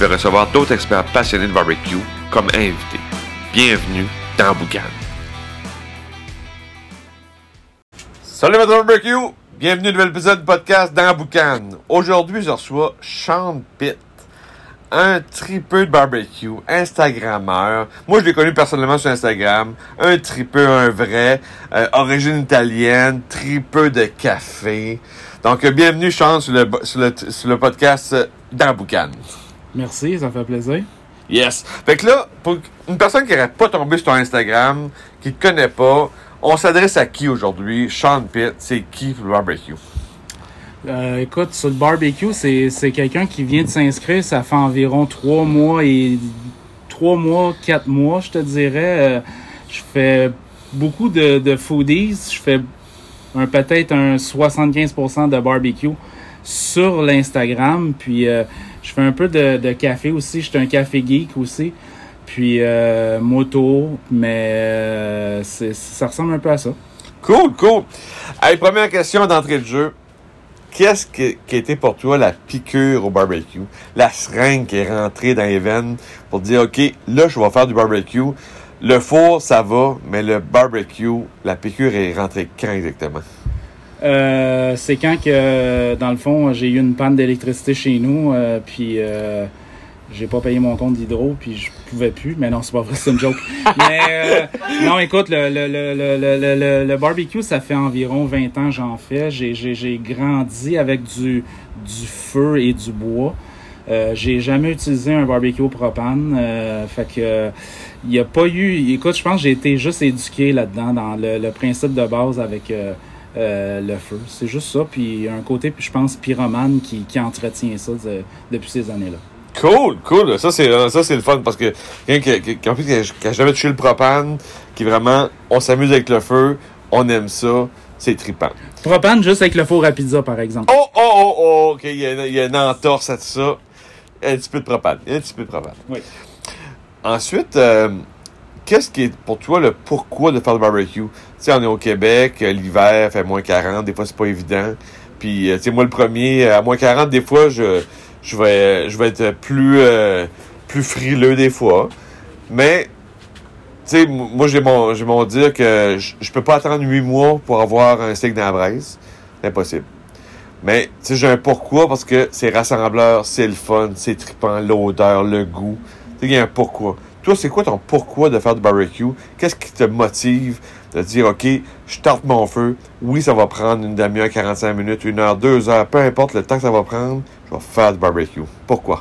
vais recevoir d'autres experts passionnés de barbecue comme invités. Bienvenue dans Boucan. Salut Maître Barbecue! Bienvenue à un nouvel épisode du podcast dans Boucan. Aujourd'hui, je reçois Sean Pitt, un tripeux de barbecue, Instagrammeur. Moi, je l'ai connu personnellement sur Instagram. Un tripeux, un vrai, euh, origine italienne, tripeux de café. Donc, euh, bienvenue, Sean, sur le, sur le, sur le podcast euh, dans Boucan. Merci, ça fait plaisir. Yes. Fait que là, pour une personne qui n'aurait pas tombé sur ton Instagram, qui ne te connaît pas, on s'adresse à qui aujourd'hui? Sean Pitt, c'est qui pour le barbecue? Euh, écoute, sur le barbecue, c'est, quelqu'un qui vient de s'inscrire. Ça fait environ trois mois et trois mois, quatre mois, je te dirais. Euh, je fais beaucoup de, de foodies. Je fais un, peut-être un 75% de barbecue sur l'Instagram. Puis euh, je fais un peu de, café aussi. Je suis un café geek aussi. Puis euh, moto, mais euh, ça ressemble un peu à ça. Cool, cool. Allez, première question d'entrée de jeu. Qu'est-ce qui, qui été pour toi la piqûre au barbecue? La seringue qui est rentrée dans les veines pour dire, OK, là, je vais faire du barbecue. Le four, ça va, mais le barbecue, la piqûre est rentrée quand exactement? Euh, c'est quand que, dans le fond, j'ai eu une panne d'électricité chez nous, euh, puis euh, j'ai pas payé mon compte d'hydro, puis je pouvais plus. Mais non, c'est pas vrai, c'est une joke. mais non, écoute, le, le, le, le, barbecue, ça fait environ 20 ans que j'en fais. J'ai, grandi avec du, du feu et du bois. Euh, j'ai jamais utilisé un barbecue au propane. Euh, fait que il y a pas eu. Écoute, je pense que j'ai été juste éduqué là-dedans dans le, le principe de base avec euh, euh, le feu. C'est juste ça. Puis il y a un côté, je pense, pyromane qui, qui entretient ça de- depuis ces années-là. Cool, cool. Ça, c'est, euh, ça, c'est le fun parce que quelqu'un qui, qui, qui, en plus, qui a jamais touché le propane, qui vraiment, on s'amuse avec le feu, on aime ça, c'est trippant. Propane juste avec le four à pizza, par exemple. Oh, oh, oh, oh, ok, il y, a, il y a une entorse à tout ça. Un petit peu de propane. Un petit peu de propane. Oui. Ensuite, euh, qu'est-ce qui est pour toi le pourquoi de faire le barbecue? Sais, on est au Québec, euh, l'hiver fait moins 40, des fois c'est pas évident. Puis, euh, tu sais, moi le premier, à moins 40, des fois, je, je, vais, je vais être plus, euh, plus frileux des fois. Mais, tu sais, moi j'ai mon, j'ai mon dire que je, peux pas attendre huit mois pour avoir un steak dans la braise. C'est impossible. Mais, tu sais, j'ai un pourquoi parce que c'est rassembleur, c'est le fun, c'est trippant, l'odeur, le goût. Tu sais, il y a un pourquoi. Toi, c'est quoi ton pourquoi de faire du barbecue? Qu'est-ce qui te motive de dire, OK, je tarte mon feu. Oui, ça va prendre une demi-heure, 45 minutes, une heure, deux heures, peu importe le temps que ça va prendre, je vais faire du barbecue. Pourquoi?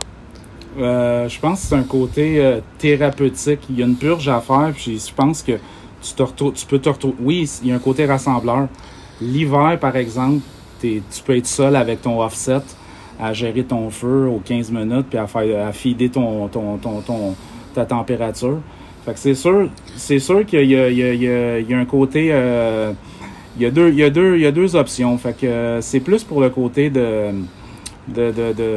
Euh, je pense que c'est un côté euh, thérapeutique. Il y a une purge à faire, puis je pense que tu, peux te retrouver. Oui, il y a un côté rassembleur. L'hiver, par exemple, tu peux être seul avec ton offset à gérer ton feu aux 15 minutes, puis à faire à ton, ton, ton, ton- ta température. Fait que c'est sûr, c'est sûr qu'il y a, il y, a, il y, a, il y a un côté. euh, il y a deux, il y a deux, il y a deux options. Fait que euh, c'est plus pour le côté de de, de, de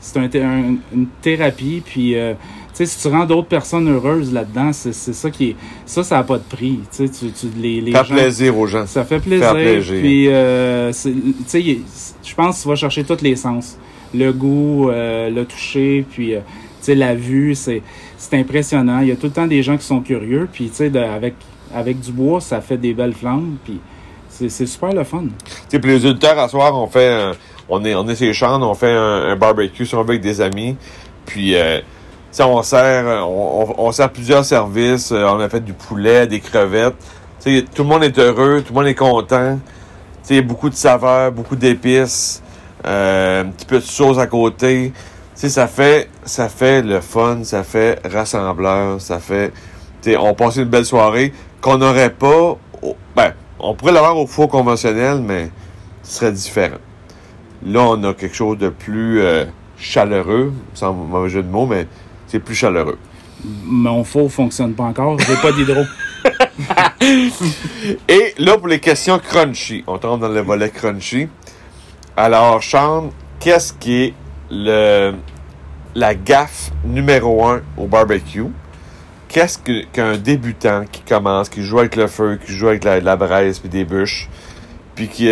c'est un, thé- un- une thérapie puis euh, tu sais si tu rends d'autres personnes heureuses là-dedans c'est c'est ça qui est ça ça a pas de prix tu sais tu, tu les, les Faire gens- plaisir aux gens. ça fait plaisir puis euh, tu sais je pense que tu vas chercher tous les sens le goût euh, le toucher puis euh, tu sais la vue c'est c'est impressionnant il y a tout le temps des gens qui sont curieux puis tu sais avec avec du bois ça fait des belles flammes puis c'est super le fun Tu puis les auditeurs, à soir, on fait, on est, on est chambres, on fait un, barbecue, si on veut, avec des amis. Puis, euh, on sert, on, sert plusieurs services. euh, On a fait du poulet, des crevettes. Tu sais, tout le monde est heureux, tout le monde est content. Tu sais, beaucoup de saveurs, beaucoup d'épices, euh, un petit peu de sauce à côté. Tu sais, ça fait, ça fait le fun, ça fait rassembleur, ça fait, tu sais, on passe une belle soirée qu'on n'aurait pas, au- ben, on pourrait l'avoir au four conventionnel, mais ce serait différent. Là, on a quelque chose de plus euh, chaleureux, sans mauvais jeu de mots, mais c'est plus chaleureux. Mon four fonctionne pas encore, j'ai pas d'hydro. Et là, pour les questions crunchy, on tombe dans le volet crunchy. Alors, Sean, qu'est-ce qui est le, la gaffe numéro un au barbecue? Qu'est-ce que- qu'un débutant qui commence, qui joue avec le feu, qui joue avec la, la braise puis des bûches, puis qui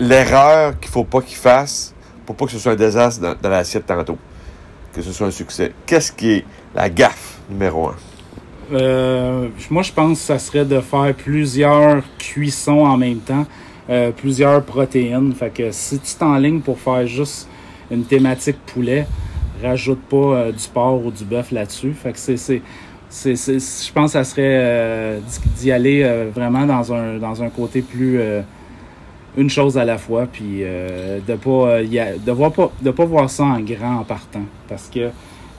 l'erreur qu'il faut pas qu'il fasse pour pas que ce soit un désastre dans, dans l'assiette tantôt, que ce soit un succès. Qu'est-ce qui est la gaffe numéro un? Euh, moi, je pense que ça serait de faire plusieurs cuissons en même temps, euh, plusieurs protéines. Fait que si tu t'enlignes pour faire juste une thématique poulet, rajoute pas euh, du porc ou du bœuf là-dessus. Fait que c'est, c'est, c'est, je pense que ça serait euh, d'y- aller euh, vraiment dans un, dans un côté plus une chose à la fois, puis de pas y a- de voir pas de pas voir ça en grand en partant, parce que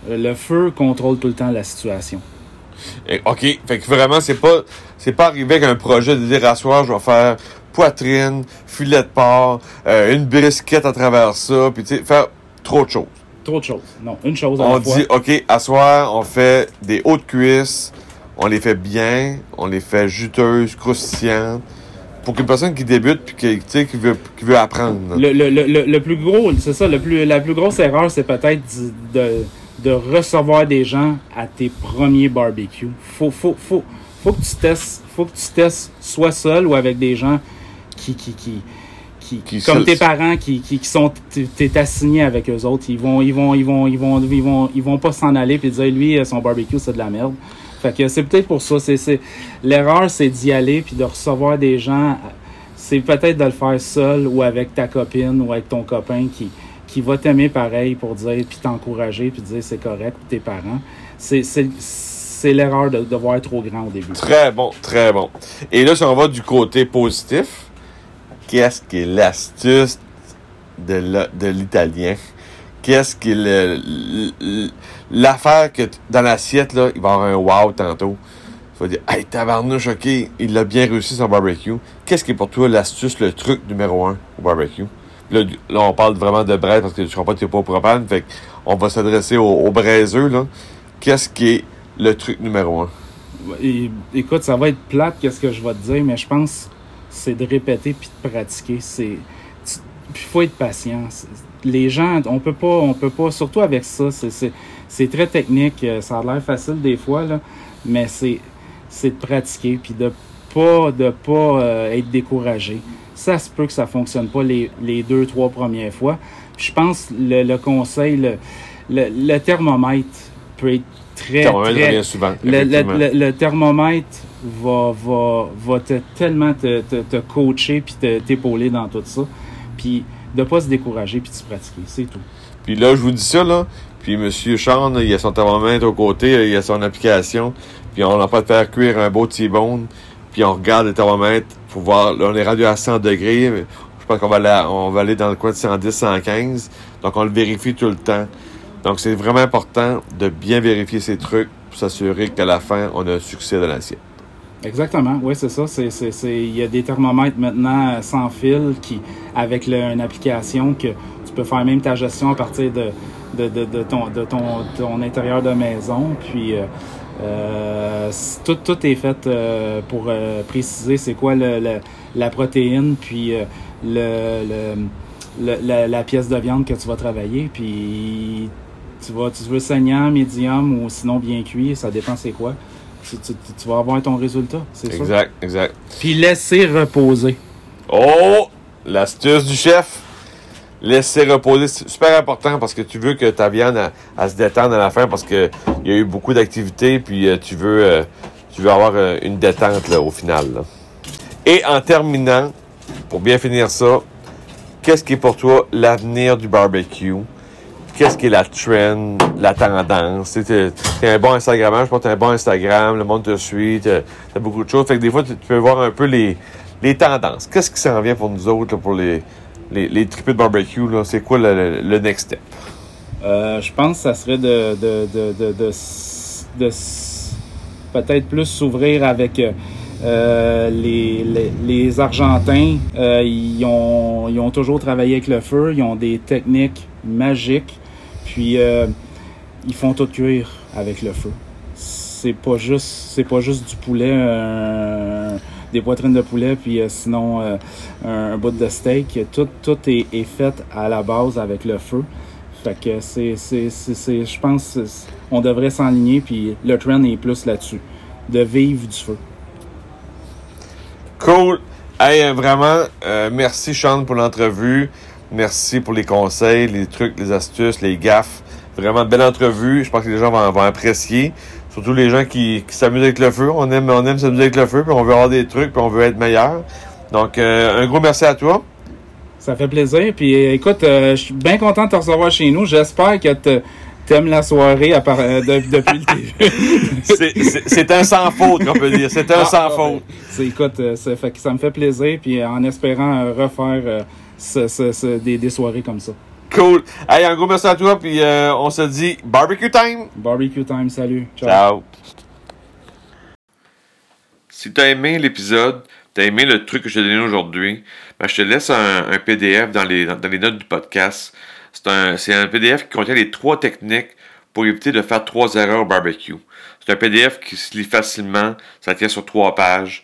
le feu contrôle tout le temps la situation. OK. Fait que vraiment, c'est pas, c'est pas arrivé avec un projet de dire à soir, je vais faire poitrine, filet de porc, euh, une brisquette à travers ça, puis tu sais, faire trop de choses. Trop de choses. Non, une chose à On la fois. dit, OK, à soir, on fait des hautes cuisses, on les fait bien, on les fait juteuses, croustillantes, pour qu'une personne qui débute, puis qui, qui veut, qui veut apprendre. Le, le, le, plus gros, c'est ça, le plus, la plus grosse erreur, c'est peut-être de recevoir des gens à tes premiers barbecues. Faut, faut, faut, faut que tu testes, faut que tu testes soit seul ou avec des gens qui, qui, qui, qui, Qui comme tes parents qui, qui, qui sont, t'es assigné avec eux autres. Ils vont, ils vont, ils vont, ils vont, ils vont, ils vont pas s'en aller puis dire lui, son barbecue, c'est de la merde. Fait que c'est peut-être pour ça. C'est, l'erreur, c'est d'y aller puis de recevoir des gens. C'est peut-être de le faire seul ou avec ta copine ou avec ton copain qui, qui va t'aimer pareil pour dire puis t'encourager puis dire c'est correct ou tes parents. C'est, c'est, l'erreur de, de voir trop grand au début. Très bon, très bon. Et là, si on va du côté positif, qu'est-ce qui est l'astuce de l'italien? Qu'est-ce qui est l'affaire que dans l'assiette, là, il va y avoir un wow tantôt. Tu vas dire, hey, tabarnouche, ok, il a bien réussi son barbecue. Qu'est-ce qui est pour toi l'astuce, le truc numéro un au barbecue? Là, là, on parle vraiment de braise parce que tu comprends pas que t'es pas au propane. Fait on va s'adresser aux, braiseux, là. Qu'est-ce qui est le truc numéro un? Écoute, ça va être plate, qu'est-ce que je vais te dire, mais je pense c'est de répéter puis de pratiquer. C'est, puis faut être patient. Les gens, on peut pas, on peut pas, surtout avec ça, c'est, très technique. euh, Ça a l'air facile des fois là, mais c'est, de pratiquer puis de pas, de pas euh, être découragé. Ça se peut que ça fonctionne pas les, les deux, trois premières fois. Puis je pense le, le conseil, le, le, le thermomètre peut être très, Thermomètre très, revient souvent. le thermomètre va, va, va te, tellement te, te, coacher puis t'épauler dans tout ça. Puis de pas se décourager puis de se pratiquer, c'est tout. Puis là, je vous dis ça, là. Puis Monsieur Sean, il a son thermomètre au côté, il a son application. Puis on n'a pas de faire cuire un beau T-bone. Puis on regarde le thermomètre pour voir. Là, on est rendu à 100 degrés. Je pense qu'on va aller, va aller dans le coin de 110, 115. Donc on le vérifie tout le temps. Donc c'est vraiment important de bien vérifier ces trucs pour s'assurer qu'à la fin, on a un succès de l'assiette. Exactement, oui, c'est ça. Il y a des thermomètres maintenant euh, sans fil qui, avec le- une application que tu peux faire même ta gestion à partir de, de, de, de ton, de ton, ton intérieur de maison. Puis euh, euh, tout, tout est fait pour préciser c'est quoi le, la protéine, puis le- la, la pièce de viande que tu vas travailler. Puis tu vas, tu veux saignant, médium ou sinon bien cuit, ça dépend c'est quoi. Tu, tu- tu- tu vas avoir ton résultat, c'est ça. Exact, exact. Puis laisser reposer. Oh! L'astuce du chef. Laisser reposer. C'est super important parce que tu veux que ta viande elle se détende à la fin parce que il y a eu beaucoup d'activités puis euh, tu veux euh, tu veux avoir euh, une détente là, au final. là. Et en terminant, pour bien finir ça, qu'est-ce qui est pour toi l'avenir du barbecue? Qu'est-ce qui est la trend, la tendance? Tu un bon Instagrammeur, je pense un bon Instagram, le monde te suit, tu as beaucoup de choses. Fait que des fois, tu, peux voir un peu les, tendances. Qu'est-ce qui s'en vient pour nous autres, pour les, les, de barbecue? C'est quoi le, next step? Euh, je pense que ça serait de, peut-être plus s'ouvrir avec euh, les, Argentins. Euh, ils ont toujours travaillé avec le feu. Ils ont des techniques magiques. Puis euh, ils font tout cuire avec le feu. C'est pas juste c'est pas juste du poulet, euh, des poitrines de poulet, puis euh, sinon euh, un, bout de steak. Tout, tout est, est, fait à la base avec le feu. Fait que c'est, c'est, c'est, je pense on devrait s'enligner, puis le trend est plus là-dessus, de vivre du feu. Cool. Hey, vraiment, merci Sean pour l'entrevue. Merci pour les conseils, les trucs, les astuces, les gaffes. Vraiment belle entrevue. Je pense que les gens vont, vont apprécier. Surtout les gens qui, qui s'amusent avec le feu. On aime, on aime s'amuser avec le feu, puis on veut avoir des trucs, puis on veut être meilleur. Donc, euh, un gros merci à toi. Ça fait plaisir. Puis écoute, euh, je suis bien content de te recevoir chez nous. J'espère que tu t'aimes la soirée à part, euh, depuis le début. c'est un sans faute, on peut dire. C'est un ah, sans ah, faute. Ben, écoute, ça, fait, ça me fait plaisir. Puis en espérant refaire des, des soirées comme ça. Cool. Hey, un gros merci à toi, puis euh, on se dit barbecue time. Barbecue time, salut. Ciao. Ciao. Si tu as aimé l'épisode, tu as aimé le truc que je t'ai donné aujourd'hui, ben, je te laisse un, un PDF dans les, dans les, notes du podcast. C'est un, un, PDF qui contient les trois techniques pour éviter de faire trois erreurs au barbecue. C'est un PDF qui se lit facilement, ça tient sur trois pages.